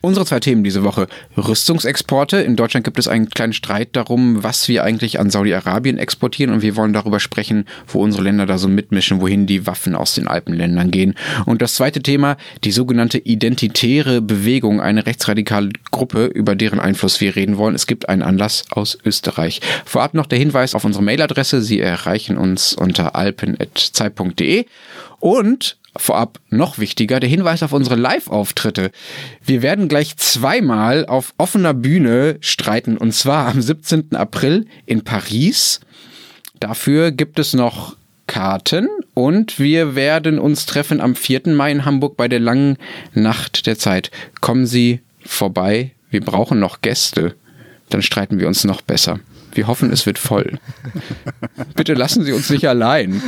Unsere zwei Themen diese Woche. Rüstungsexporte. In Deutschland gibt es einen kleinen Streit darum, was wir eigentlich an Saudi-Arabien exportieren und wir wollen darüber sprechen, wo unsere Länder da so mitmischen, wohin die Waffen aus den Alpenländern gehen. Und das zweite Thema, die sogenannte identitäre Bewegung, eine rechtsradikale Gruppe, über deren Einfluss wir reden wollen. Es gibt einen Anlass aus Österreich. Vorab noch der Hinweis auf unsere Mailadresse. Sie erreichen uns unter alpen.zeit.de und Vorab noch wichtiger, der Hinweis auf unsere Live-Auftritte. Wir werden gleich zweimal auf offener Bühne streiten und zwar am 17. April in Paris. Dafür gibt es noch Karten und wir werden uns treffen am 4. Mai in Hamburg bei der langen Nacht der Zeit. Kommen Sie vorbei, wir brauchen noch Gäste. Dann streiten wir uns noch besser. Wir hoffen, es wird voll. Bitte lassen Sie uns nicht allein.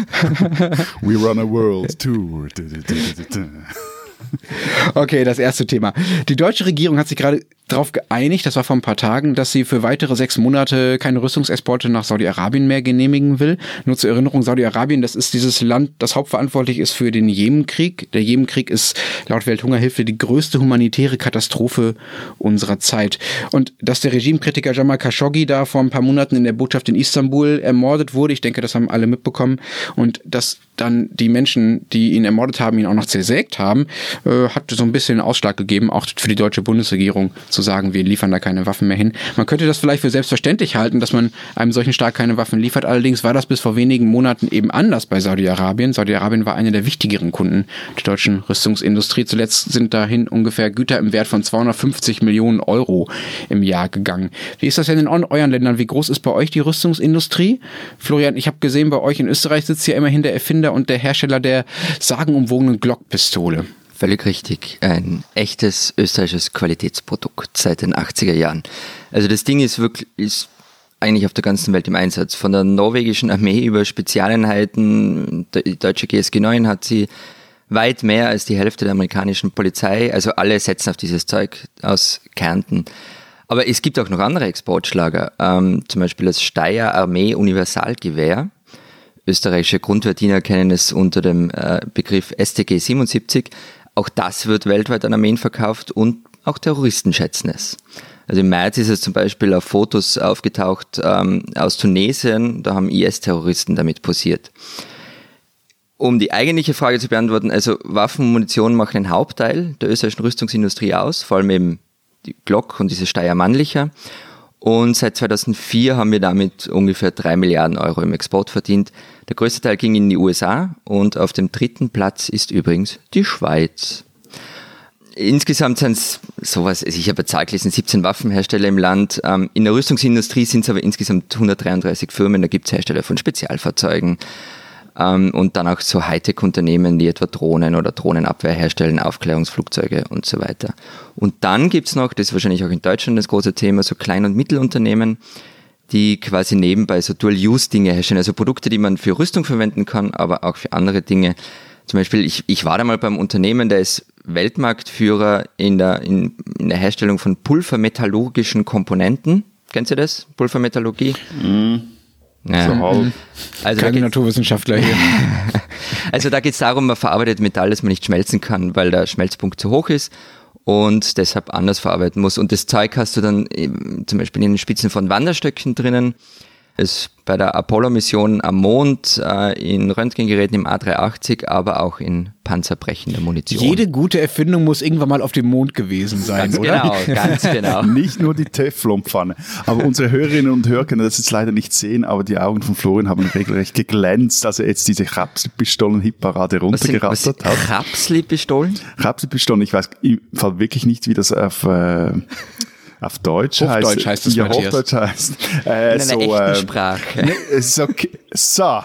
We run a world tour. Okay, das erste Thema. Die deutsche Regierung hat sich gerade darauf geeinigt, das war vor ein paar Tagen, dass sie für weitere sechs Monate keine Rüstungsexporte nach Saudi-Arabien mehr genehmigen will. Nur zur Erinnerung, Saudi-Arabien, das ist dieses Land, das hauptverantwortlich ist für den Jemenkrieg. Der Jemenkrieg ist laut Welthungerhilfe die größte humanitäre Katastrophe unserer Zeit. Und dass der Regimekritiker Jamal Khashoggi da vor ein paar Monaten in der Botschaft in Istanbul ermordet wurde, ich denke, das haben alle mitbekommen. Und dass dann die Menschen, die ihn ermordet haben, ihn auch noch zersägt haben, äh, hat so ein bisschen Ausschlag gegeben, auch für die deutsche Bundesregierung zu sagen, wir liefern da keine Waffen mehr hin. Man könnte das vielleicht für selbstverständlich halten, dass man einem solchen Staat keine Waffen liefert. Allerdings war das bis vor wenigen Monaten eben anders bei Saudi-Arabien. Saudi-Arabien war einer der wichtigeren Kunden der deutschen Rüstungsindustrie. Zuletzt sind dahin ungefähr Güter im Wert von 250 Millionen Euro im Jahr gegangen. Wie ist das denn in euren Ländern? Wie groß ist bei euch die Rüstungsindustrie? Florian, ich habe gesehen, bei euch in Österreich sitzt ja immerhin der Erfinder und der Hersteller der sagenumwogenen Glock-Pistole. Völlig richtig. Ein echtes österreichisches Qualitätsprodukt seit den 80er Jahren. Also das Ding ist wirklich, ist eigentlich auf der ganzen Welt im Einsatz. Von der norwegischen Armee über Spezialeinheiten, die deutsche GSG 9 hat sie weit mehr als die Hälfte der amerikanischen Polizei. Also alle setzen auf dieses Zeug aus Kärnten. Aber es gibt auch noch andere Exportschlager, ähm, zum Beispiel das Steyr Armee Universalgewehr. Österreichische Grundwehrdiener kennen es unter dem äh, Begriff STG 77. Auch das wird weltweit an Armeen verkauft und auch Terroristen schätzen es. Also im März ist es zum Beispiel auf Fotos aufgetaucht ähm, aus Tunesien, da haben IS-Terroristen damit posiert. Um die eigentliche Frage zu beantworten, also Waffen und Munition machen einen Hauptteil der österreichischen Rüstungsindustrie aus, vor allem eben die Glock und diese Steyr Mannlicher. Und seit 2004 haben wir damit ungefähr drei Milliarden Euro im Export verdient. Der größte Teil ging in die USA und auf dem dritten Platz ist übrigens die Schweiz. Insgesamt sind es sowas, also ich habe eine Zahl gelesen, 17 Waffenhersteller im Land. Ähm, in der Rüstungsindustrie sind es aber insgesamt 133 Firmen. Da gibt es Hersteller von Spezialfahrzeugen, und dann auch so Hightech-Unternehmen, die etwa Drohnen oder Drohnenabwehr herstellen, Aufklärungsflugzeuge und so weiter. Und dann gibt's noch, das ist wahrscheinlich auch in Deutschland das große Thema, so Klein- und Mittelunternehmen, die quasi nebenbei so Dual-Use-Dinge herstellen, also Produkte, die man für Rüstung verwenden kann, aber auch für andere Dinge. Zum Beispiel, ich, ich war da mal beim Unternehmen, der ist Weltmarktführer in der, in, in der Herstellung von pulvermetallurgischen Komponenten. Kennst du das? Pulvermetallurgie? Mhm. Ja. So halb. Also Keine Naturwissenschaftler hier. also da geht es darum, man verarbeitet Metall, das man nicht schmelzen kann, weil der Schmelzpunkt zu hoch ist und deshalb anders verarbeiten muss. Und das Zeug hast du dann zum Beispiel in den Spitzen von Wanderstöcken drinnen es bei der Apollo-Mission am Mond, äh, in Röntgengeräten im A380, aber auch in panzerbrechender Munition. Jede gute Erfindung muss irgendwann mal auf dem Mond gewesen sein, ganz oder? Genau, ganz genau. nicht nur die Teflonpfanne. Aber unsere Hörerinnen und Hörer können das jetzt leider nicht sehen, aber die Augen von Florian haben regelrecht geglänzt, als er jetzt diese Rapsli-Pistolen-Hitparade runtergerattert hat. Rapsli-Pistolen? Rapsli-Pistolen, ich weiß im Fall wirklich nicht, wie das auf... Äh, auf Deutsch heißt, Hochdeutsch heißt es, ja, Hochdeutsch heißt. Äh, In so, einer echten äh, Sprache. Ne, ist okay. So,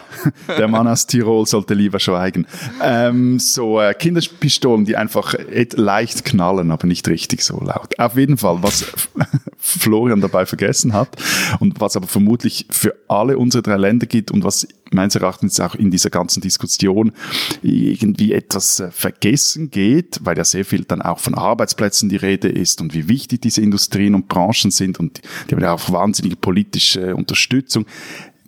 der Mann aus Tirol sollte lieber schweigen. Ähm, so äh, Kinderpistolen, die einfach leicht knallen, aber nicht richtig so laut. Auf jeden Fall, was Florian dabei vergessen hat und was aber vermutlich für alle unsere drei Länder gilt und was meines Erachtens auch in dieser ganzen Diskussion irgendwie etwas äh, vergessen geht, weil ja sehr viel dann auch von Arbeitsplätzen die Rede ist und wie wichtig diese Industrien und Branchen sind und die haben ja auch wahnsinnige politische Unterstützung.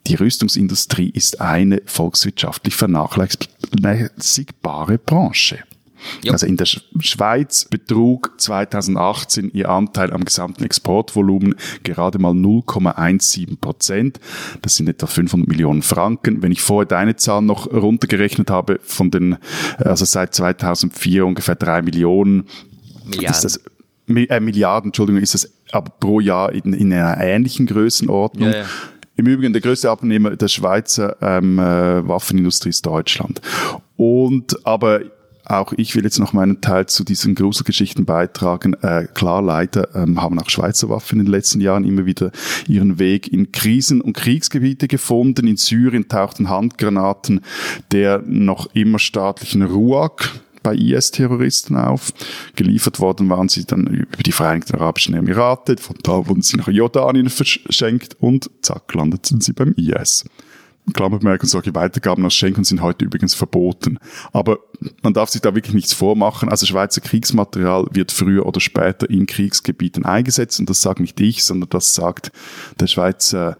Die Rüstungsindustrie ist eine volkswirtschaftlich vernachlässigbare Branche. Jo. Also in der Schweiz betrug 2018 ihr Anteil am gesamten Exportvolumen gerade mal 0,17 Prozent. Das sind etwa 500 Millionen Franken. Wenn ich vorher deine Zahl noch runtergerechnet habe, von den, also seit 2004 ungefähr drei Millionen, Milliarden. ist das äh, Milliarden, Entschuldigung, ist das aber pro Jahr in, in einer ähnlichen Größenordnung. Ja, ja. Im Übrigen, der größte Abnehmer der Schweizer ähm, äh, Waffenindustrie ist Deutschland. Und aber auch ich will jetzt noch meinen Teil zu diesen Gruselgeschichten beitragen. Äh, klar, leider ähm, haben auch Schweizer Waffen in den letzten Jahren immer wieder ihren Weg in Krisen- und Kriegsgebiete gefunden. In Syrien tauchten Handgranaten der noch immer staatlichen RUAG, bei IS-Terroristen auf. Geliefert worden waren sie dann über die Vereinigten Arabischen Emirate, von da wurden sie nach Jordanien verschenkt und zack, landeten sie beim IS. Klammerbemerkung, solche Weitergaben als Schenken sind heute übrigens verboten. Aber man darf sich da wirklich nichts vormachen. Also Schweizer Kriegsmaterial wird früher oder später in Kriegsgebieten eingesetzt. Und das sagt nicht ich, sondern das sagt der Schweizer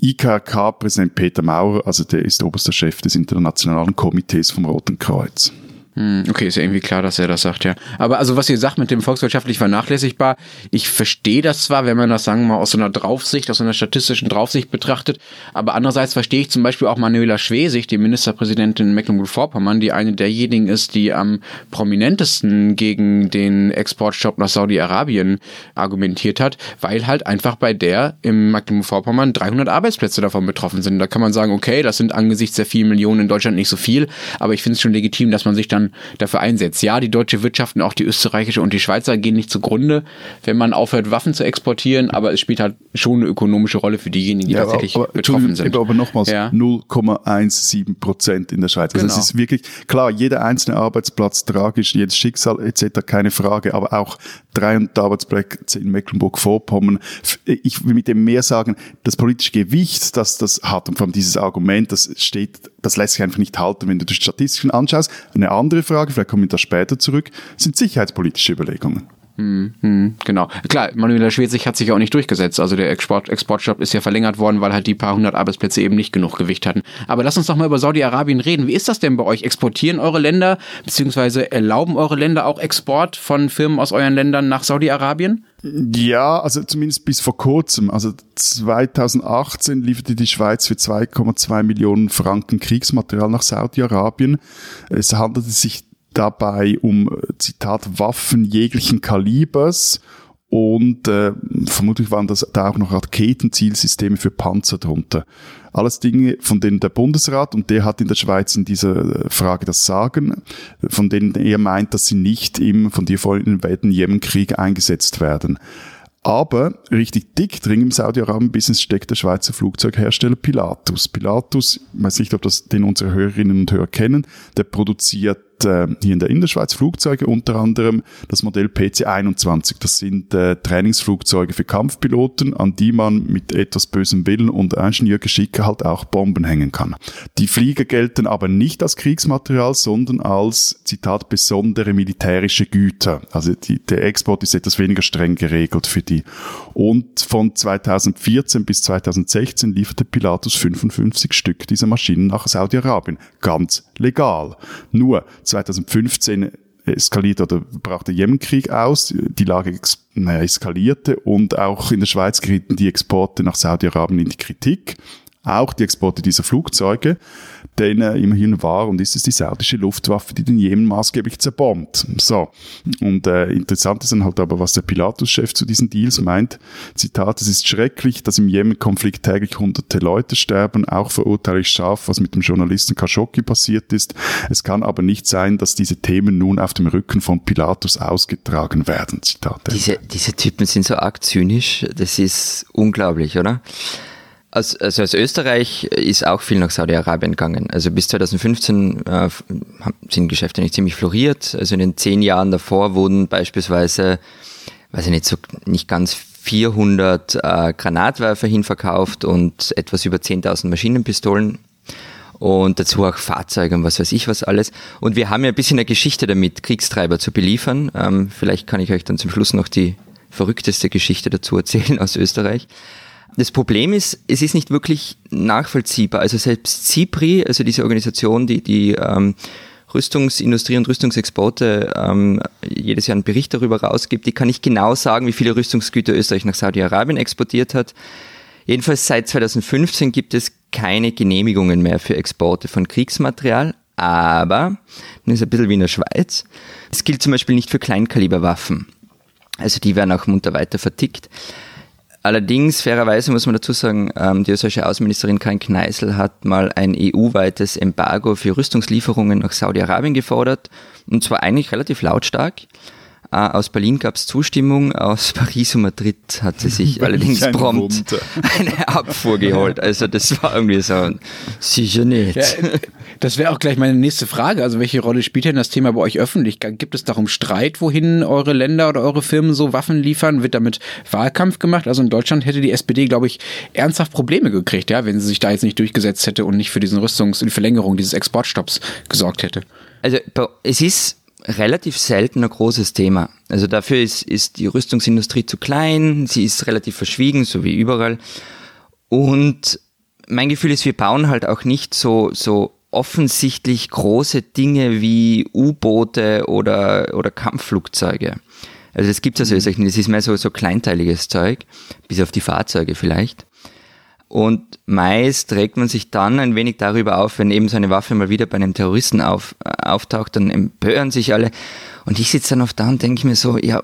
IKK-Präsident Peter Maurer. Also der ist oberster Chef des Internationalen Komitees vom Roten Kreuz. Hm, okay, ist ja irgendwie klar, dass er das sagt, ja. Aber also was ihr sagt mit dem volkswirtschaftlich vernachlässigbar, ich verstehe das zwar, wenn man das, sagen wir mal, aus so einer Draufsicht, aus so einer statistischen Draufsicht betrachtet, aber andererseits verstehe ich zum Beispiel auch Manuela Schwesig, die Ministerpräsidentin Mecklenburg-Vorpommern, die eine derjenigen ist, die am prominentesten gegen den Exportstopp nach Saudi-Arabien argumentiert hat, weil halt einfach bei der im Mecklenburg-Vorpommern 300 Arbeitsplätze davon betroffen sind. Da kann man sagen, okay, das sind angesichts der vielen Millionen in Deutschland nicht so viel, aber ich finde es schon legitim, dass man sich dann dafür einsetzt. Ja, die deutsche Wirtschaft und auch die österreichische und die Schweizer gehen nicht zugrunde, wenn man aufhört, Waffen zu exportieren, aber es spielt halt schon eine ökonomische Rolle für diejenigen, die ja, tatsächlich aber, betroffen sind. Aber nochmals, ja. 0,17 Prozent in der Schweiz. Also genau. es ist wirklich, klar, jeder einzelne Arbeitsplatz tragisch, jedes Schicksal etc., keine Frage, aber auch 300 Arbeitsplätze in Mecklenburg-Vorpommern. Ich will mit dem mehr sagen, das politische Gewicht, das das hat und vor allem dieses Argument, das steht, das lässt sich einfach nicht halten, wenn du die Statistiken anschaust. Eine andere Frage, vielleicht kommen wir da später zurück, sind sicherheitspolitische Überlegungen. Hm, hm, genau. Klar, Manuela Schwesig hat sich ja auch nicht durchgesetzt. Also der Export, Exportstopp ist ja verlängert worden, weil halt die paar hundert Arbeitsplätze eben nicht genug Gewicht hatten. Aber lass uns doch mal über Saudi-Arabien reden. Wie ist das denn bei euch? Exportieren eure Länder, beziehungsweise erlauben eure Länder auch Export von Firmen aus euren Ländern nach Saudi-Arabien? Ja, also zumindest bis vor kurzem. Also 2018 lieferte die Schweiz für 2,2 Millionen Franken Kriegsmaterial nach Saudi-Arabien. Es handelte sich dabei um, Zitat, Waffen jeglichen Kalibers und äh, vermutlich waren das da auch noch Raketenzielsysteme für Panzer drunter. Alles Dinge, von denen der Bundesrat, und der hat in der Schweiz in dieser Frage das Sagen, von denen er meint, dass sie nicht im von dir vorhin erwähnten Jemenkrieg eingesetzt werden. Aber richtig dick drin im Saudi-Arabien-Business steckt der Schweizer Flugzeughersteller Pilatus. Pilatus, ich weiß nicht, ob das den unsere Hörerinnen und Hörer kennen, der produziert äh, hier in der Innerschweiz Flugzeuge, unter anderem das Modell PC-21. Das sind äh, Trainingsflugzeuge für Kampfpiloten, an die man mit etwas bösem Willen und Ingenieurgeschick halt auch Bomben hängen kann. Die Flieger gelten aber nicht als Kriegsmaterial, sondern als, Zitat, besondere militärische Güter. Also die, der Export ist etwas weniger streng geregelt für die. Und von 2014 bis 2016 lieferte Pilatus 55 Stück dieser Maschinen nach Saudi-Arabien. Ganz legal. Nur 2015 eskaliert oder brach der Jemenkrieg aus, die Lage naja, eskalierte und auch in der Schweiz gerieten die Exporte nach Saudi-Arabien in die Kritik, auch die Exporte dieser Flugzeuge denn äh, immerhin war und ist es die saudische Luftwaffe, die den Jemen maßgeblich zerbombt. So. Und äh, interessant ist dann halt aber, was der Pilatus-Chef zu diesen Deals meint. Zitat, es ist schrecklich, dass im Jemen-Konflikt täglich hunderte Leute sterben. Auch verurteile ich scharf, was mit dem Journalisten Khashoggi passiert ist. Es kann aber nicht sein, dass diese Themen nun auf dem Rücken von Pilatus ausgetragen werden. Zitat. Diese, diese Typen sind so arg zynisch. Das ist unglaublich, oder? Also, also aus Österreich ist auch viel nach Saudi-Arabien gegangen. Also bis 2015 äh, sind Geschäfte nicht ziemlich floriert. Also in den zehn Jahren davor wurden beispielsweise, weiß ich nicht, so nicht ganz 400 äh, Granatwerfer hinverkauft und etwas über 10.000 Maschinenpistolen und dazu auch Fahrzeuge und was weiß ich was alles. Und wir haben ja ein bisschen eine Geschichte damit, Kriegstreiber zu beliefern. Ähm, vielleicht kann ich euch dann zum Schluss noch die verrückteste Geschichte dazu erzählen aus Österreich. Das Problem ist, es ist nicht wirklich nachvollziehbar. Also selbst CIPRI, also diese Organisation, die die ähm, Rüstungsindustrie und Rüstungsexporte ähm, jedes Jahr einen Bericht darüber rausgibt, die kann nicht genau sagen, wie viele Rüstungsgüter Österreich nach Saudi-Arabien exportiert hat. Jedenfalls seit 2015 gibt es keine Genehmigungen mehr für Exporte von Kriegsmaterial, aber, das ist ein bisschen wie in der Schweiz, es gilt zum Beispiel nicht für Kleinkaliberwaffen. Also die werden auch munter weiter vertickt. Allerdings, fairerweise muss man dazu sagen, ähm, die österreichische Außenministerin Karin Kneißl hat mal ein EU-weites Embargo für Rüstungslieferungen nach Saudi-Arabien gefordert. Und zwar eigentlich relativ lautstark. Äh, aus Berlin gab es Zustimmung, aus Paris und Madrid hat sie sich allerdings prompt eine Abfuhr geholt. Also das war irgendwie so, sicher nicht. Ja, das wäre auch gleich meine nächste Frage. Also welche Rolle spielt denn das Thema bei euch öffentlich? Gibt es darum Streit, wohin eure Länder oder eure Firmen so Waffen liefern? Wird damit Wahlkampf gemacht? Also in Deutschland hätte die SPD, glaube ich, ernsthaft Probleme gekriegt, ja, wenn sie sich da jetzt nicht durchgesetzt hätte und nicht für diesen Rüstungs- und die Verlängerung dieses Exportstopps gesorgt hätte. Also es ist relativ selten ein großes Thema. Also dafür ist, ist die Rüstungsindustrie zu klein, sie ist relativ verschwiegen, so wie überall. Und mein Gefühl ist, wir bauen halt auch nicht so, so offensichtlich große Dinge wie U-Boote oder, oder Kampfflugzeuge. Also das gibt es also mhm. das ist mehr so, so kleinteiliges Zeug, bis auf die Fahrzeuge vielleicht. Und meist regt man sich dann ein wenig darüber auf, wenn eben so eine Waffe mal wieder bei einem Terroristen auf, äh, auftaucht, dann empören sich alle. Und ich sitze dann oft da und denke mir so, ja,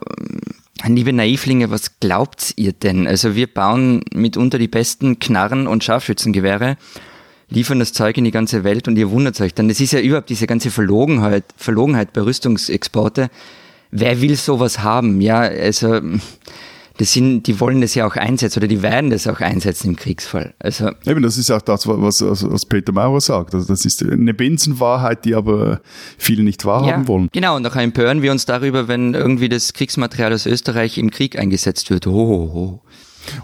liebe Naivlinge, was glaubt ihr denn? Also wir bauen mitunter die besten Knarren und Scharfschützengewehre, liefern das Zeug in die ganze Welt und ihr wundert euch dann. Das ist ja überhaupt diese ganze Verlogenheit, Verlogenheit bei Rüstungsexporte. Wer will sowas haben? Ja, also das sind, die wollen das ja auch einsetzen oder die werden das auch einsetzen im Kriegsfall. Also Eben, das ist auch das, was, was Peter Maurer sagt. Also das ist eine Binsenwahrheit, die aber viele nicht wahrhaben ja, wollen. Genau, und auch empören wir uns darüber, wenn irgendwie das Kriegsmaterial aus Österreich im Krieg eingesetzt wird. Oh, oh, oh.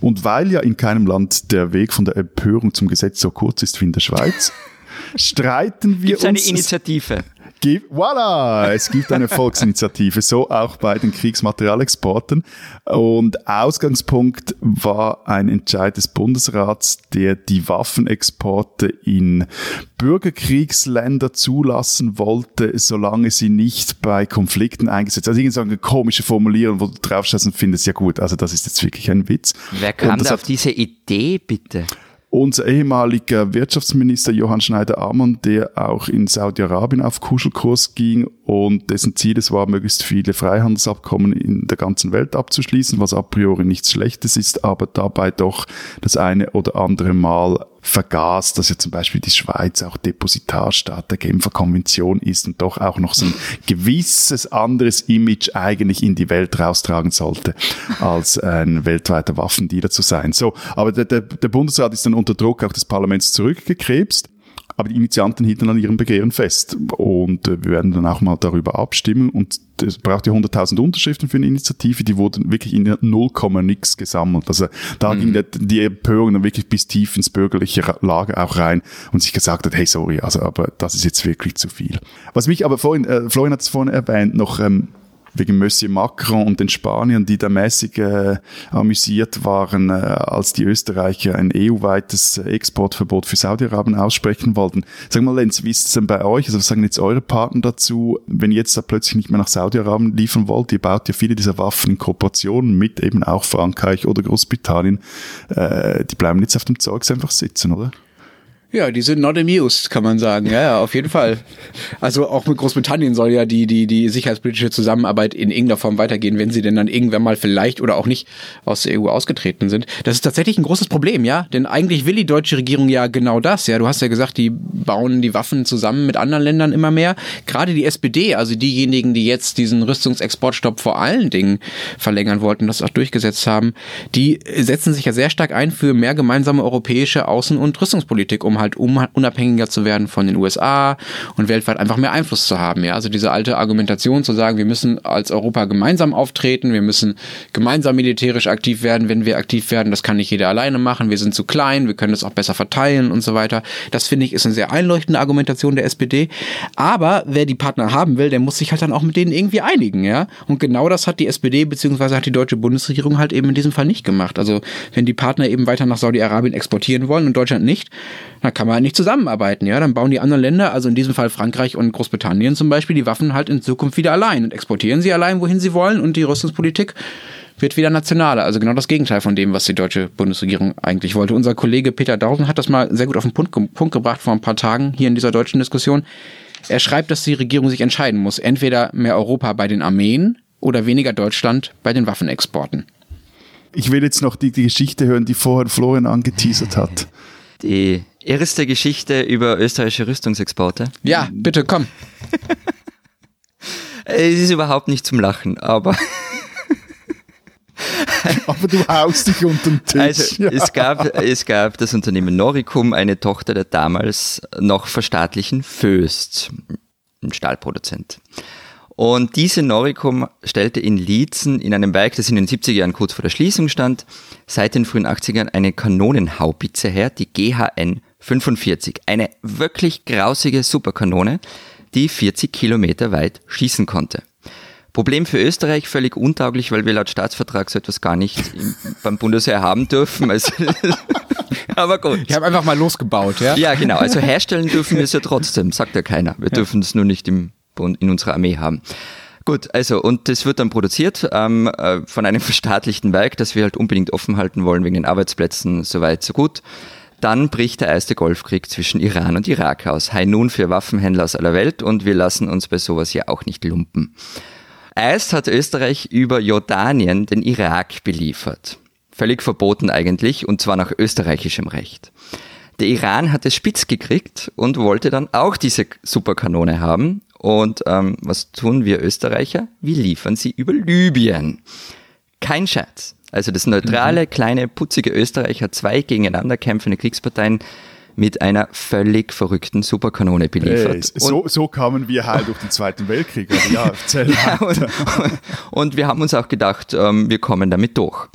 Und weil ja in keinem Land der Weg von der Empörung zum Gesetz so kurz ist wie in der Schweiz, streiten wir Gibt's uns. eine Initiative gibt, voilà, es gibt eine Volksinitiative, so auch bei den Kriegsmaterialexporten. Und Ausgangspunkt war ein Entscheid des Bundesrats, der die Waffenexporte in Bürgerkriegsländer zulassen wollte, solange sie nicht bei Konflikten eingesetzt. Also irgendeine komische Formulierung, wo du draufschaust und findest, ja gut, also das ist jetzt wirklich ein Witz. Wer kam da auf diese Idee, bitte? Unser ehemaliger Wirtschaftsminister Johann Schneider-Ammann, der auch in Saudi-Arabien auf Kuschelkurs ging und dessen Ziel es war, möglichst viele Freihandelsabkommen in der ganzen Welt abzuschließen, was a priori nichts Schlechtes ist, aber dabei doch das eine oder andere Mal vergaß, dass ja zum Beispiel die Schweiz auch Depositarstaat der Genfer Konvention ist und doch auch noch so ein gewisses anderes Image eigentlich in die Welt raustragen sollte, als ein weltweiter Waffendealer zu sein. So, aber der, der, der Bundesrat ist dann unter Druck auch des Parlaments zurückgekrebst. Aber die Initianten hielten an ihrem Begehren fest. Und äh, wir werden dann auch mal darüber abstimmen. Und es braucht ja 100.000 Unterschriften für eine Initiative, die wurden wirklich in 0, nix gesammelt. Also da mhm. ging der, die Empörung dann wirklich bis tief ins bürgerliche Lager auch rein und sich gesagt hat, hey, sorry, also aber das ist jetzt wirklich zu viel. Was mich aber vorhin, äh, Florian hat es vorhin erwähnt, noch ähm, wegen Monsieur Macron und den Spaniern, die da mäßig äh, amüsiert waren, äh, als die Österreicher ein EU-weites Exportverbot für Saudi-Arabien aussprechen wollten. Sag mal, Lenz, wie ist es denn bei euch? Also was sagen jetzt eure Partner dazu, wenn ihr jetzt da plötzlich nicht mehr nach Saudi-Arabien liefern wollt? Ihr baut ja viele dieser Waffen in Kooperation mit eben auch Frankreich oder Großbritannien. Äh, die bleiben jetzt auf dem Zeugs einfach sitzen, oder? Ja, die sind not amused, kann man sagen. Ja, ja, auf jeden Fall. Also auch mit Großbritannien soll ja die, die, die sicherheitspolitische Zusammenarbeit in irgendeiner Form weitergehen, wenn sie denn dann irgendwann mal vielleicht oder auch nicht aus der EU ausgetreten sind. Das ist tatsächlich ein großes Problem, ja. Denn eigentlich will die deutsche Regierung ja genau das, ja. Du hast ja gesagt, die bauen die Waffen zusammen mit anderen Ländern immer mehr. Gerade die SPD, also diejenigen, die jetzt diesen Rüstungsexportstopp vor allen Dingen verlängern wollten, das auch durchgesetzt haben, die setzen sich ja sehr stark ein für mehr gemeinsame europäische Außen- und Rüstungspolitik, um um halt um, unabhängiger zu werden von den USA und weltweit einfach mehr Einfluss zu haben. Ja, also diese alte Argumentation zu sagen, wir müssen als Europa gemeinsam auftreten, wir müssen gemeinsam militärisch aktiv werden, wenn wir aktiv werden, das kann nicht jeder alleine machen, wir sind zu klein, wir können das auch besser verteilen und so weiter. Das finde ich ist eine sehr einleuchtende Argumentation der SPD. Aber wer die Partner haben will, der muss sich halt dann auch mit denen irgendwie einigen, ja. Und genau das hat die SPD bzw. hat die deutsche Bundesregierung halt eben in diesem Fall nicht gemacht. Also wenn die Partner eben weiter nach Saudi-Arabien exportieren wollen und Deutschland nicht, dann kann man halt nicht zusammenarbeiten, ja. Dann bauen die anderen Länder, also in diesem Fall Frankreich und Großbritannien zum Beispiel, die Waffen halt in Zukunft wieder allein und exportieren sie allein, wohin sie wollen und die Rüstungspolitik wird wieder nationaler. Also genau das Gegenteil von dem, was die deutsche Bundesregierung eigentlich wollte. Unser Kollege Peter Dausen hat das mal sehr gut auf den Punkt, Punkt gebracht vor ein paar Tagen hier in dieser deutschen Diskussion. Er schreibt, dass die Regierung sich entscheiden muss. Entweder mehr Europa bei den Armeen oder weniger Deutschland bei den Waffenexporten. Ich will jetzt noch die, die Geschichte hören, die vorher Florian angeteasert hat. Die erste Geschichte über österreichische Rüstungsexporte. Ja, bitte komm. es ist überhaupt nicht zum Lachen, aber Aber du haust dich unter den Tisch. Also, ja. es, gab, es gab das Unternehmen Noricum, eine Tochter der damals noch verstaatlichen Föst, ein Stahlproduzent. Und diese Noricum stellte in Liezen in einem Werk, das in den 70er Jahren kurz vor der Schließung stand, seit den frühen 80ern eine Kanonenhaubitze her, die GHN 45. Eine wirklich grausige Superkanone, die 40 Kilometer weit schießen konnte. Problem für Österreich, völlig untauglich, weil wir laut Staatsvertrag so etwas gar nicht beim Bundesheer haben dürfen. Also, aber gut. Ich habe einfach mal losgebaut, ja? Ja, genau. Also herstellen dürfen wir es ja trotzdem, sagt ja keiner. Wir ja. dürfen es nur nicht im, in unserer Armee haben. Gut, also und das wird dann produziert ähm, äh, von einem verstaatlichten Werk, das wir halt unbedingt offen halten wollen wegen den Arbeitsplätzen, soweit so gut. Dann bricht der erste Golfkrieg zwischen Iran und Irak aus. High nun für Waffenhändler aus aller Welt und wir lassen uns bei sowas ja auch nicht lumpen. Erst hat Österreich über Jordanien den Irak beliefert. Völlig verboten eigentlich, und zwar nach österreichischem Recht. Der Iran hat es spitz gekriegt und wollte dann auch diese Superkanone haben. Und ähm, was tun wir Österreicher? Wir liefern sie über Libyen. Kein Scherz. Also das neutrale, mhm. kleine, putzige Österreich hat zwei gegeneinander kämpfende Kriegsparteien mit einer völlig verrückten Superkanone beliefert. Hey, so, so kamen wir halt durch den Zweiten Weltkrieg. Also ja, ja, und, und, wir haben uns auch gedacht, ähm, wir kommen damit durch.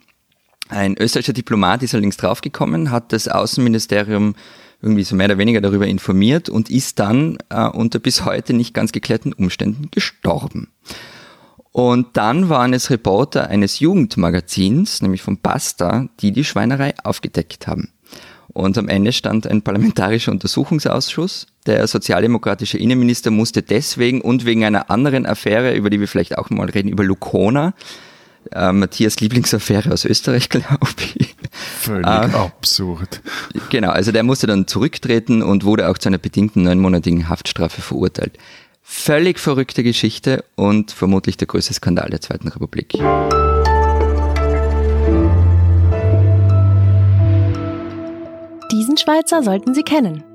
Ein österreichischer Diplomat ist allerdings draufgekommen, hat das Außenministerium irgendwie so mehr oder weniger darüber informiert und ist dann äh, unter bis heute nicht ganz geklärten Umständen gestorben. Und dann waren es Reporter eines Jugendmagazins, nämlich von Basta, die die Schweinerei aufgedeckt haben. Und am Ende stand ein parlamentarischer Untersuchungsausschuss. Der sozialdemokratische Innenminister musste deswegen und wegen einer anderen Affäre, über die wir vielleicht auch mal reden, über Lukona, äh, Matthias Lieblingsaffäre aus Österreich, glaube ich. Völlig äh, absurd. Genau, also der musste dann zurücktreten und wurde auch zu einer bedingten neunmonatigen Haftstrafe verurteilt. Völlig verrückte Geschichte und vermutlich der größte Skandal der Zweiten Republik. Diesen Schweizer sollten Sie kennen.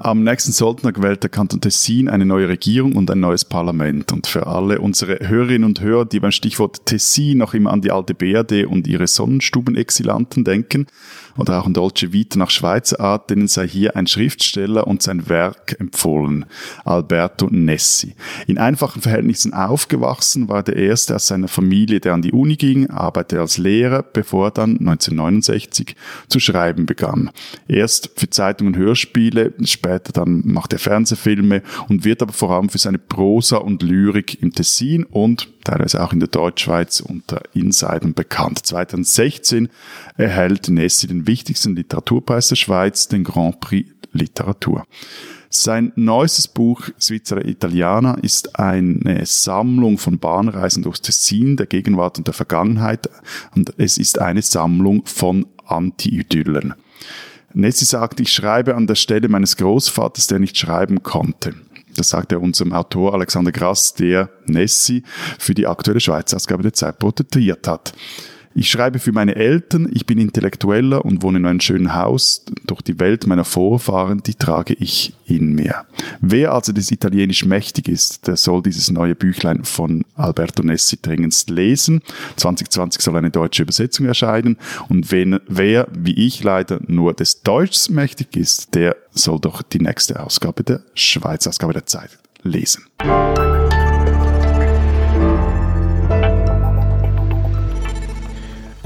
Am nächsten Sonntag wählt der Kanton Tessin eine neue Regierung und ein neues Parlament. Und für alle unsere Hörerinnen und Hörer, die beim Stichwort Tessin noch immer an die alte BRD und ihre Sonnenstubenexilanten denken, oder auch in Dolce Vita nach Schweizer Art, denen sei hier ein Schriftsteller und sein Werk empfohlen, Alberto Nessi. In einfachen Verhältnissen aufgewachsen, war der erste aus seiner Familie, der an die Uni ging, arbeitete als Lehrer, bevor er dann 1969 zu schreiben begann. Erst für Zeitungen und Hörspiele, später dann macht er Fernsehfilme und wird aber vor allem für seine Prosa und Lyrik im Tessin und teilweise auch in der Deutschschweiz unter Insidern bekannt. 2016 erhält Nessi den wichtigsten Literaturpreis der Schweiz, den Grand Prix Literatur. Sein neuestes Buch Svizzera Italiana ist eine Sammlung von Bahnreisen durchs Tessin, der Gegenwart und der Vergangenheit und es ist eine Sammlung von Anti-Idyllen. Nessi sagt, ich schreibe an der Stelle meines Großvaters, der nicht schreiben konnte. Das sagt er unserem Autor Alexander Grass, der Nessi für die aktuelle Schweizer Ausgabe der Zeit porträtiert hat. Ich schreibe für meine Eltern, ich bin Intellektueller und wohne in einem schönen Haus. Doch die Welt meiner Vorfahren, die trage ich in mir. Wer also des Italienisch mächtig ist, der soll dieses neue Büchlein von Alberto Nessi dringendst lesen. 2020 soll eine deutsche Übersetzung erscheinen. Und wenn, wer, wie ich leider, nur des Deutschs mächtig ist, der soll doch die nächste Ausgabe der Schweizer Ausgabe der Zeit lesen.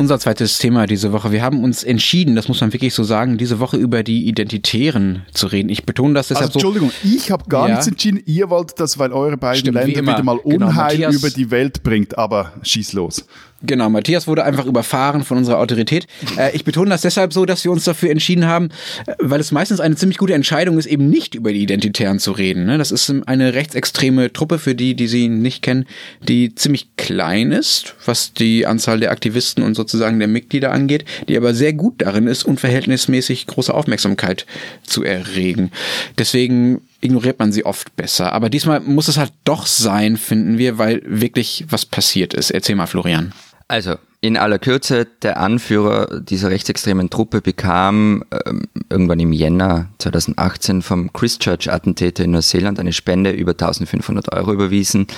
Unser zweites Thema diese Woche. Wir haben uns entschieden, das muss man wirklich so sagen, diese Woche über die Identitären zu reden. Ich betone das deshalb also, Entschuldigung, ich habe gar ja. nichts entschieden. Ihr wollt das, weil eure beiden Stimmt, Länder wieder mal genau, Unheil genau, über die Welt bringt. Aber schieß los. Genau, Matthias wurde einfach überfahren von unserer Autorität. Äh, ich betone das deshalb so, dass wir uns dafür entschieden haben, äh, weil es meistens eine ziemlich gute Entscheidung ist, eben nicht über die Identitären zu reden. Ne? Das ist eine rechtsextreme Truppe, für die, die sie nicht kennen, die ziemlich klein ist, was die Anzahl der Aktivisten und sozusagen der Mitglieder angeht, die aber sehr gut darin ist, unverhältnismäßig große Aufmerksamkeit zu erregen. Deswegen ignoriert man sie oft besser. Aber diesmal muss es halt doch sein, finden wir, weil wirklich was passiert ist. Erzähl mal, Florian. Also, in aller Kürze, der Anführer dieser rechtsextremen Truppe bekam ähm, irgendwann im Jänner 2018 vom Christchurch-Attentäter in Neuseeland eine Spende über 1500 Euro überwiesen.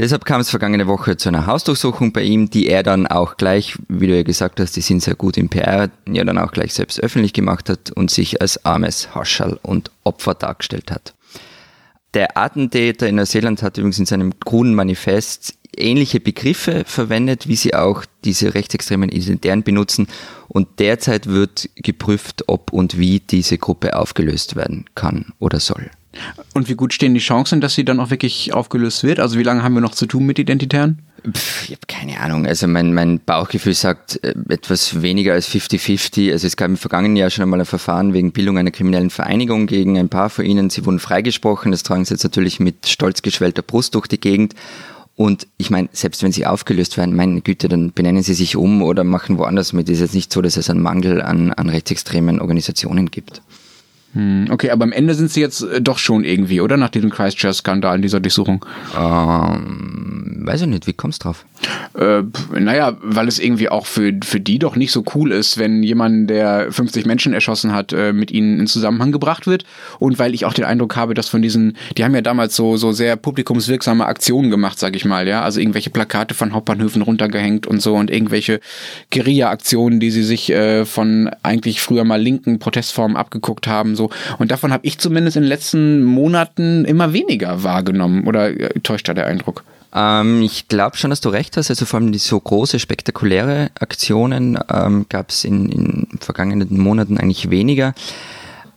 Deshalb kam es vergangene Woche zu einer Hausdurchsuchung bei ihm, die er dann auch gleich, wie du ja gesagt hast, die sind sehr gut im PR, ja dann auch gleich selbst öffentlich gemacht hat und sich als armes Haschall und Opfer dargestellt hat. Der Attentäter in Neuseeland hat übrigens in seinem grünen Manifest ähnliche Begriffe verwendet, wie sie auch diese rechtsextremen Identitären benutzen. Und derzeit wird geprüft, ob und wie diese Gruppe aufgelöst werden kann oder soll. Und wie gut stehen die Chancen, dass sie dann auch wirklich aufgelöst wird? Also wie lange haben wir noch zu tun mit Identitären? Pff, ich habe keine Ahnung. Also mein, mein Bauchgefühl sagt äh, etwas weniger als 50-50. Also es gab im vergangenen Jahr schon einmal ein Verfahren wegen Bildung einer kriminellen Vereinigung gegen ein paar von ihnen. Sie wurden freigesprochen. Das tragen sie jetzt natürlich mit stolz geschwellter Brust durch die Gegend. Und ich meine, selbst wenn sie aufgelöst werden, meine Güte, dann benennen sie sich um oder machen woanders mit. Es ist jetzt nicht so, dass es einen Mangel an, an rechtsextremen Organisationen gibt. Hm, okay, aber am Ende sind sie jetzt äh, doch schon irgendwie, oder? Nach diesem Christchurch-Skandal in dieser Durchsuchung. Ähm, weiß ich nicht, wie kommst du drauf? Äh, naja, weil es irgendwie auch für, für die doch nicht so cool ist, wenn jemand, der 50 Menschen erschossen hat, äh, mit ihnen in Zusammenhang gebracht wird. Und weil ich auch den Eindruck habe, dass von diesen, die haben ja damals so, so sehr publikumswirksame Aktionen gemacht, sag ich mal, ja. Also irgendwelche Plakate von Hauptbahnhöfen runtergehängt und so und irgendwelche Guerilla-Aktionen, die sie sich äh, von eigentlich früher mal linken Protestformen abgeguckt haben so. Und davon habe ich zumindest in den letzten Monaten immer weniger wahrgenommen. Oder äh, täuscht da der Eindruck? Ähm, ich glaube schon, dass du recht hast. Also vor allem die so große, spektakuläre Aktionen ähm, gab es in, in vergangenen Monaten eigentlich weniger.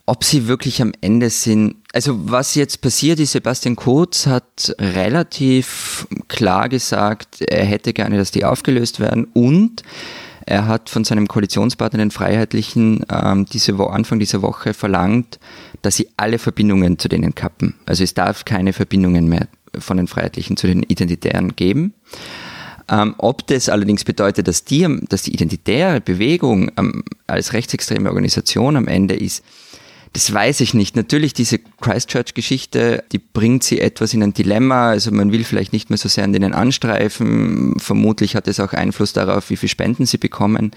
Ob sie wirklich am Ende sind, also was jetzt passiert ist, Sebastian Kurz hat relativ klar gesagt, er hätte gerne, dass die aufgelöst werden und er hat von seinem Koalitionspartner, den Freiheitlichen, ähm, diese Wo Anfang dieser Woche verlangt, dass sie alle Verbindungen zu denen kappen. Also es darf keine Verbindungen mehr von den Freiheitlichen zu den Identitären geben. Ähm, ob das allerdings bedeutet, dass die, dass die identitäre Bewegung ähm, als rechtsextreme Organisation am Ende ist, das weiß ich nicht. Natürlich, diese Christchurch-Geschichte, die bringt sie etwas in ein Dilemma. Also man will vielleicht nicht mehr so sehr an denen anstreifen. Vermutlich hat es auch Einfluss darauf, wie viel Spenden sie bekommen.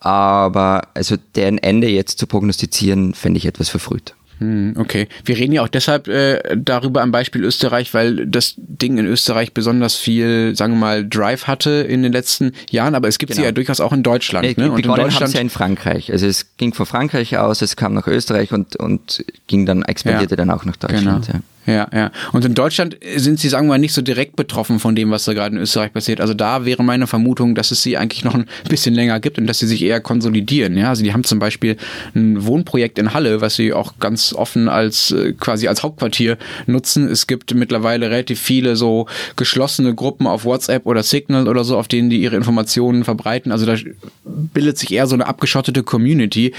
Aber also deren Ende jetzt zu prognostizieren, fände ich etwas verfrüht. Hm, okay. Wir reden ja auch deshalb äh, darüber am Beispiel Österreich, weil das Ding in Österreich besonders viel, sagen wir mal, Drive hatte in den letzten Jahren, aber es gibt genau. sie ja durchaus auch in Deutschland. Nee, ne? Und in Deutschland ja in Frankreich. Also es ging von Frankreich aus, es kam nach Österreich und, und ging dann, expandierte ja. dann auch nach Deutschland. Genau. Ja. Ja, ja. Und in Deutschland sind sie, sagen wir mal, nicht so direkt betroffen von dem, was da gerade in Österreich passiert. Also da wäre meine Vermutung, dass es sie eigentlich noch ein bisschen länger gibt und dass sie sich eher konsolidieren. Ja, also die haben zum Beispiel ein Wohnprojekt in Halle, was sie auch ganz offen als äh, quasi als Hauptquartier nutzen. Es gibt mittlerweile relativ viele so geschlossene Gruppen auf WhatsApp oder Signal oder so, auf denen die ihre Informationen verbreiten. Also da bildet sich eher so eine abgeschottete Community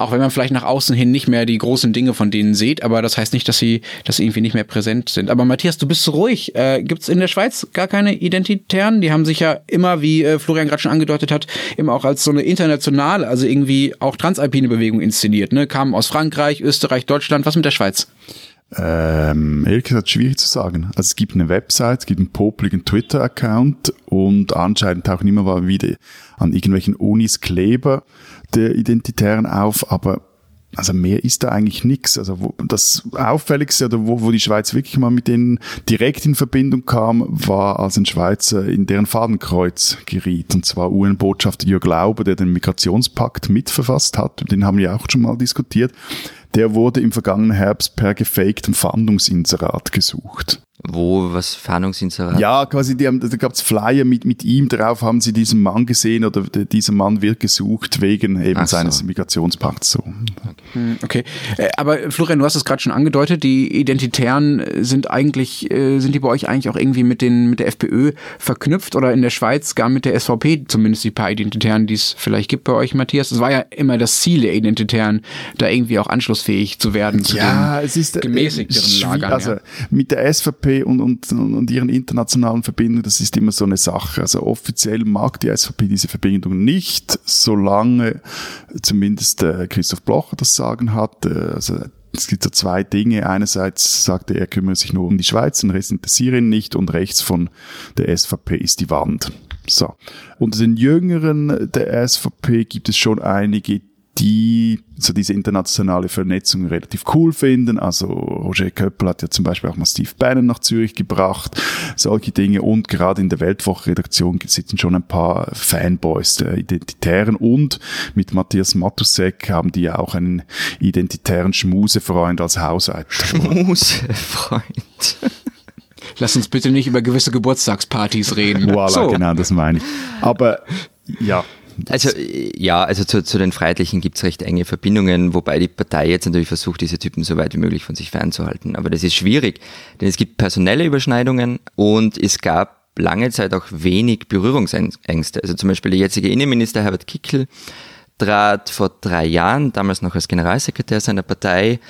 auch wenn man vielleicht nach außen hin nicht mehr die großen Dinge von denen sieht, aber das heißt nicht, dass sie, dass sie irgendwie nicht mehr präsent sind. Aber Matthias, du bist so ruhig. Äh, Gibt es in der Schweiz gar keine Identitären? Die haben sich ja immer, wie äh, Florian gerade schon angedeutet hat, immer auch als so eine internationale, also irgendwie auch transalpine Bewegung inszeniert. Ne? Kamen aus Frankreich, Österreich, Deutschland. Was mit der Schweiz? Ähm, ehrlich gesagt, schwierig zu sagen. Also es gibt eine Website, es gibt einen popligen Twitter-Account und anscheinend tauchen immer mal wieder an irgendwelchen Unis Kleber der Identitären auf, aber also mehr ist da eigentlich nichts. Also wo, das Auffälligste oder wo, wo die Schweiz wirklich mal mit denen direkt in Verbindung kam, war, als ein Schweizer in deren Fadenkreuz geriet. Und zwar UN-Botschafter Jörg Lauber, der den Migrationspakt mitverfasst hat. Den haben wir auch schon mal diskutiert. Der wurde im vergangenen Herbst per gefaktem Fahndungsinserat gesucht. Wo, was Fahndungsinserat? Ja, quasi, die haben, da gab's Flyer mit, mit ihm drauf, haben sie diesen Mann gesehen oder dieser Mann wird gesucht wegen eben Ach so. seines Migrationspakts. So. Hm, Okay, Äh, aber Florian, du hast es gerade schon angedeutet, die Identitären sind eigentlich, äh, sind die bei euch eigentlich auch irgendwie mit, den, mit der FPÖ verknüpft oder in der Schweiz gar mit der SVP, zumindest die paar Identitären, die es vielleicht gibt bei euch, Matthias? Es war ja immer das Ziel der Identitären, da irgendwie auch anschlussfähig zu werden zu Ja, den es ist äh, gemäßigteren Lagern. Also ja. mit der SVP und, und, und ihren internationalen Verbindungen, das ist immer so eine Sache. Also offiziell mag die SVP diese Verbindung nicht, solange zumindest äh, Christoph Blocher das Sagen hat. Äh, also es gibt so zwei Dinge. Einerseits sagte er, er kümmere sich nur um die Schweiz, den Rest interessiere ihn nicht und rechts von der SVP ist die Wand. So. Unter den Jüngeren der SVP gibt es schon einige, die so diese internationale Vernetzung relativ cool finden. Also Roger Köppel hat ja zum Beispiel auch mal Steve Bannon nach Zürich gebracht, solche Dinge. Und gerade in der Weltwoche-Redaktion sitzen schon ein paar Fanboys der Identitären. Und mit Matthias Matusek haben die ja auch einen identitären Schmusefreund als Hauseiter. Schmusefreund. Lass uns bitte nicht über gewisse Geburtstagspartys reden. Voilà, so. genau, das meine ich. Aber ja, Also äh, ja, also zu, zu den Freiheitlichen gibt's recht enge Verbindungen, wobei die Partei jetzt natürlich versucht, diese Typen so weit wie möglich von sich fernzuhalten. Aber das ist schwierig, denn es gibt personelle Überschneidungen und es gab lange Zeit auch wenig Berührungsängste. Also zum Beispiel der jetzige Innenminister Herbert Kickl trat vor drei Jahren, damals noch als Generalsekretär seiner Partei,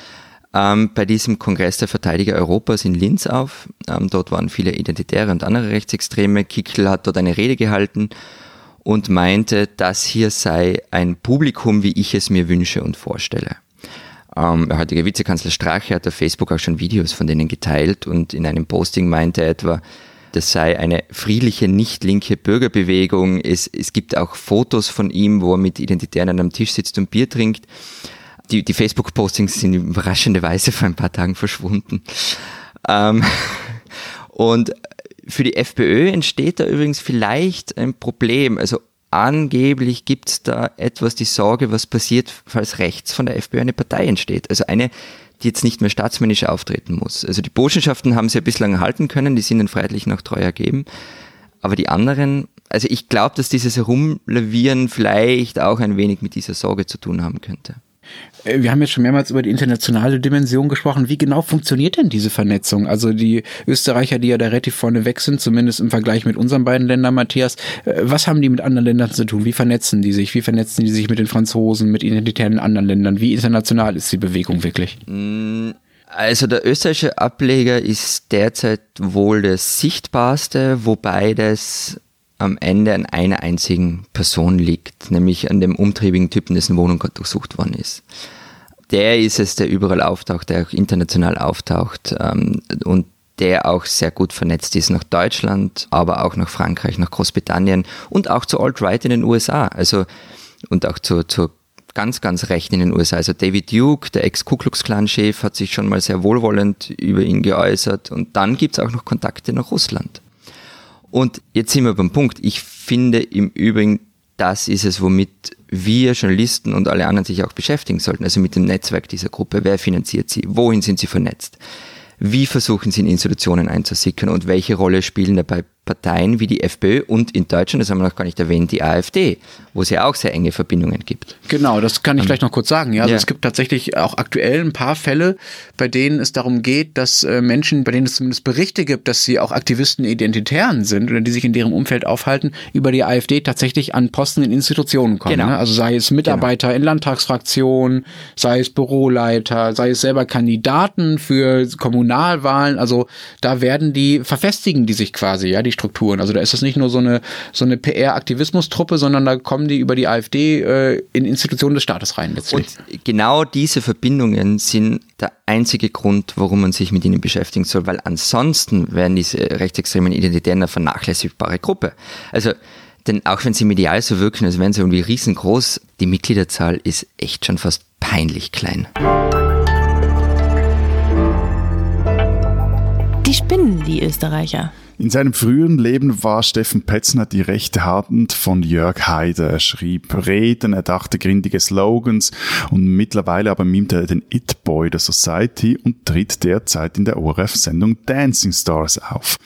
ähm, bei diesem Kongress der Verteidiger Europas in Linz auf. Ähm, dort waren viele Identitäre und andere Rechtsextreme. Kickl hat dort eine Rede gehalten und meinte, das hier sei ein Publikum, wie ich es mir wünsche und vorstelle. Ähm, der heutige Vizekanzler Strache hat auf Facebook auch schon Videos von denen geteilt und in einem Posting meinte er etwa, das sei eine friedliche, nicht linke Bürgerbewegung. Es, es gibt auch Fotos von ihm, wo er mit Identitären an einem Tisch sitzt und Bier trinkt. Die, die Facebook-Postings sind überraschende Weise vor ein paar Tagen verschwunden. Ähm, und für die FPÖ entsteht da übrigens vielleicht ein Problem. Also angeblich gibt es da etwas die Sorge, was passiert, falls rechts von der FPÖ eine Partei entsteht. Also eine, die jetzt nicht mehr staatsmännisch auftreten muss. Also die Botschaften haben sie ja bislang halten können, die sind den Freiheitlichen auch treu ergeben. Aber die anderen, also ich glaube, dass dieses Herumlavieren vielleicht auch ein wenig mit dieser Sorge zu tun haben könnte. Äh, Wir haben jetzt schon mehrmals über die internationale Dimension gesprochen. Wie genau funktioniert denn diese Vernetzung? Also die Österreicher, die ja da relativ vorne weg sind, zumindest im Vergleich mit unseren beiden Ländern, Matthias, äh, was haben die mit anderen Ländern zu tun? Wie vernetzen die sich? Wie vernetzen die sich mit den Franzosen, mit Identitären anderen Ländern? Wie international ist die Bewegung wirklich? Also der österreichische Ableger ist derzeit wohl der sichtbarste, wobei das am Ende an einer einzigen Person liegt, nämlich an dem umtriebigen Typen, dessen Wohnung gerade durchsucht worden ist. Der ist es, der überall auftaucht, der auch international auftaucht ähm, und der auch sehr gut vernetzt ist nach Deutschland, aber auch nach Frankreich, nach Großbritannien und auch zu Alt-Right in den USA. Also und auch zur, zur ganz, ganz rechten in den USA. Also David Duke, der Ex-Ku Klux Klan-Chef, hat sich schon mal sehr wohlwollend über ihn geäußert. Und dann gibt's auch noch Kontakte nach Russland. Und jetzt sind wir beim Punkt. Ich finde im Übrigen, das ist es, womit wir Journalisten und alle anderen sich auch beschäftigen sollten. Also mit dem Netzwerk dieser Gruppe. Wer finanziert sie? Wohin sind sie vernetzt? Wie versuchen sie in Institutionen einzusickern und welche Rolle spielen dabei Parteien wie die FPÖ und in Deutschland, das haben wir noch gar nicht erwähnt, die AfD, wo es ja auch sehr enge Verbindungen gibt. Genau, das kann ich vielleicht noch kurz sagen. Ja, also Ja. es gibt tatsächlich auch aktuell ein paar Fälle, bei denen es darum geht, dass äh, Menschen, bei denen es zumindest Berichte gibt, dass sie auch Aktivisten Identitären sind oder die sich in deren Umfeld aufhalten, über die AfD tatsächlich an Posten in Institutionen kommen. Genau. Ne? Also sei es Mitarbeiter in Landtagsfraktionen, sei es Büroleiter, sei es selber Kandidaten für Kommunalwahlen. Also da werden die, verfestigen die sich quasi, ja. Die die Strukturen. Also da ist es nicht nur so eine, so eine PR-Aktivismustruppe, sondern da kommen die über die AfD äh, in Institutionen des Staates rein letztlich. Und genau diese Verbindungen sind der einzige Grund, warum man sich mit ihnen beschäftigen soll, weil ansonsten wären diese rechtsextremen Identitären eine vernachlässigbare Gruppe. Also denn auch wenn sie medial so wirken, als wären sie irgendwie riesengroß, die Mitgliederzahl ist echt schon fast peinlich klein. Die spinnen, die Österreicher. In seinem früheren Leben war Steffen Petzner die rechte Hand von Jörg Haider. Er schrieb Reden, er dachte grindige Slogans und mittlerweile aber mimt er den It-Boy der Society und tritt derzeit in der ORF-Sendung Dancing Stars auf.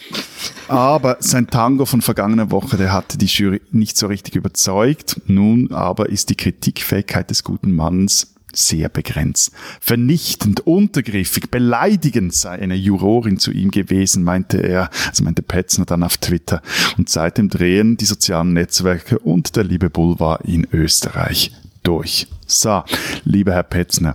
Aber sein Tango von vergangener Woche, der hatte die Jury nicht so richtig überzeugt. Nun aber ist die Kritikfähigkeit des guten Manns sehr begrenzt. Vernichtend, untergriffig, beleidigend sei eine Jurorin zu ihm gewesen, meinte er, also meinte Petzner dann auf Twitter. Und seitdem drehen die sozialen Netzwerke und der liebe Boulevard in Österreich durch. So, lieber Herr Petzner,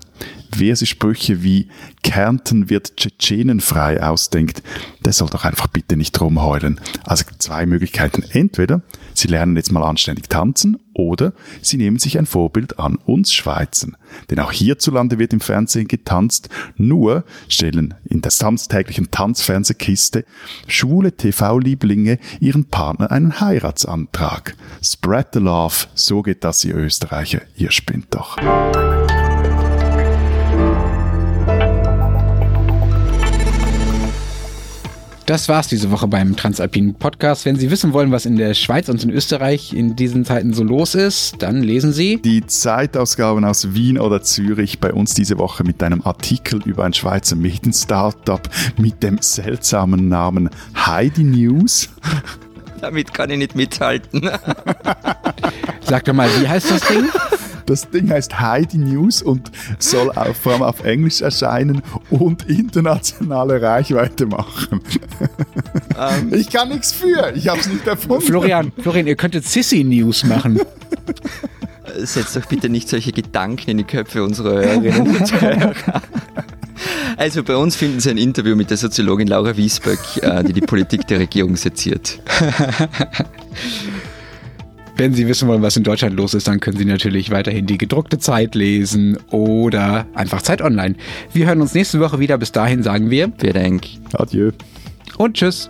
wer sich Sprüche wie Kärnten wird Tschetschenenfrei ausdenkt, der soll doch einfach bitte nicht rumheulen. Also zwei Möglichkeiten. Entweder Sie lernen jetzt mal anständig tanzen oder Sie nehmen sich ein Vorbild an uns Schweizern. Denn auch hierzulande wird im Fernsehen getanzt, nur stellen in der samstäglichen Tanzfernsehkiste schwule TV-Lieblinge ihren Partner einen Heiratsantrag. Spread the love, so geht das, ihr Österreicher, ihr spinnt doch. Das war's diese Woche beim Transalpinen Podcast. Wenn Sie wissen wollen, was in der Schweiz und in Österreich in diesen Zeiten so los ist, dann lesen Sie die Zeitausgaben aus Wien oder Zürich bei uns diese Woche mit einem Artikel über ein Schweizer Medien-Startup mit dem seltsamen Namen Heidi News. Damit kann ich nicht mithalten. Sag doch mal, wie heißt das Ding? Das Ding heißt Heidi News und soll auch vor allem auf Englisch erscheinen und internationale Reichweite machen. Um, ähm. ich kann nichts für, ich habe es nicht erfunden. Florian, Florian, ihr könntet Sissy News machen. Setzt doch bitte nicht solche Gedanken in die Köpfe unserer Hörerinnen und Hörer. Also bei uns finden Sie ein Interview mit der Soziologin Laura Wiesböck, äh, die die Politik der Regierung seziert. Wenn Sie wissen wollen, was in Deutschland los ist, dann können Sie natürlich weiterhin die gedruckte Zeit lesen oder einfach Zeit online. Wir hören uns nächste Woche wieder. Bis dahin sagen wir. Vielen Dank. Adieu. Und tschüss.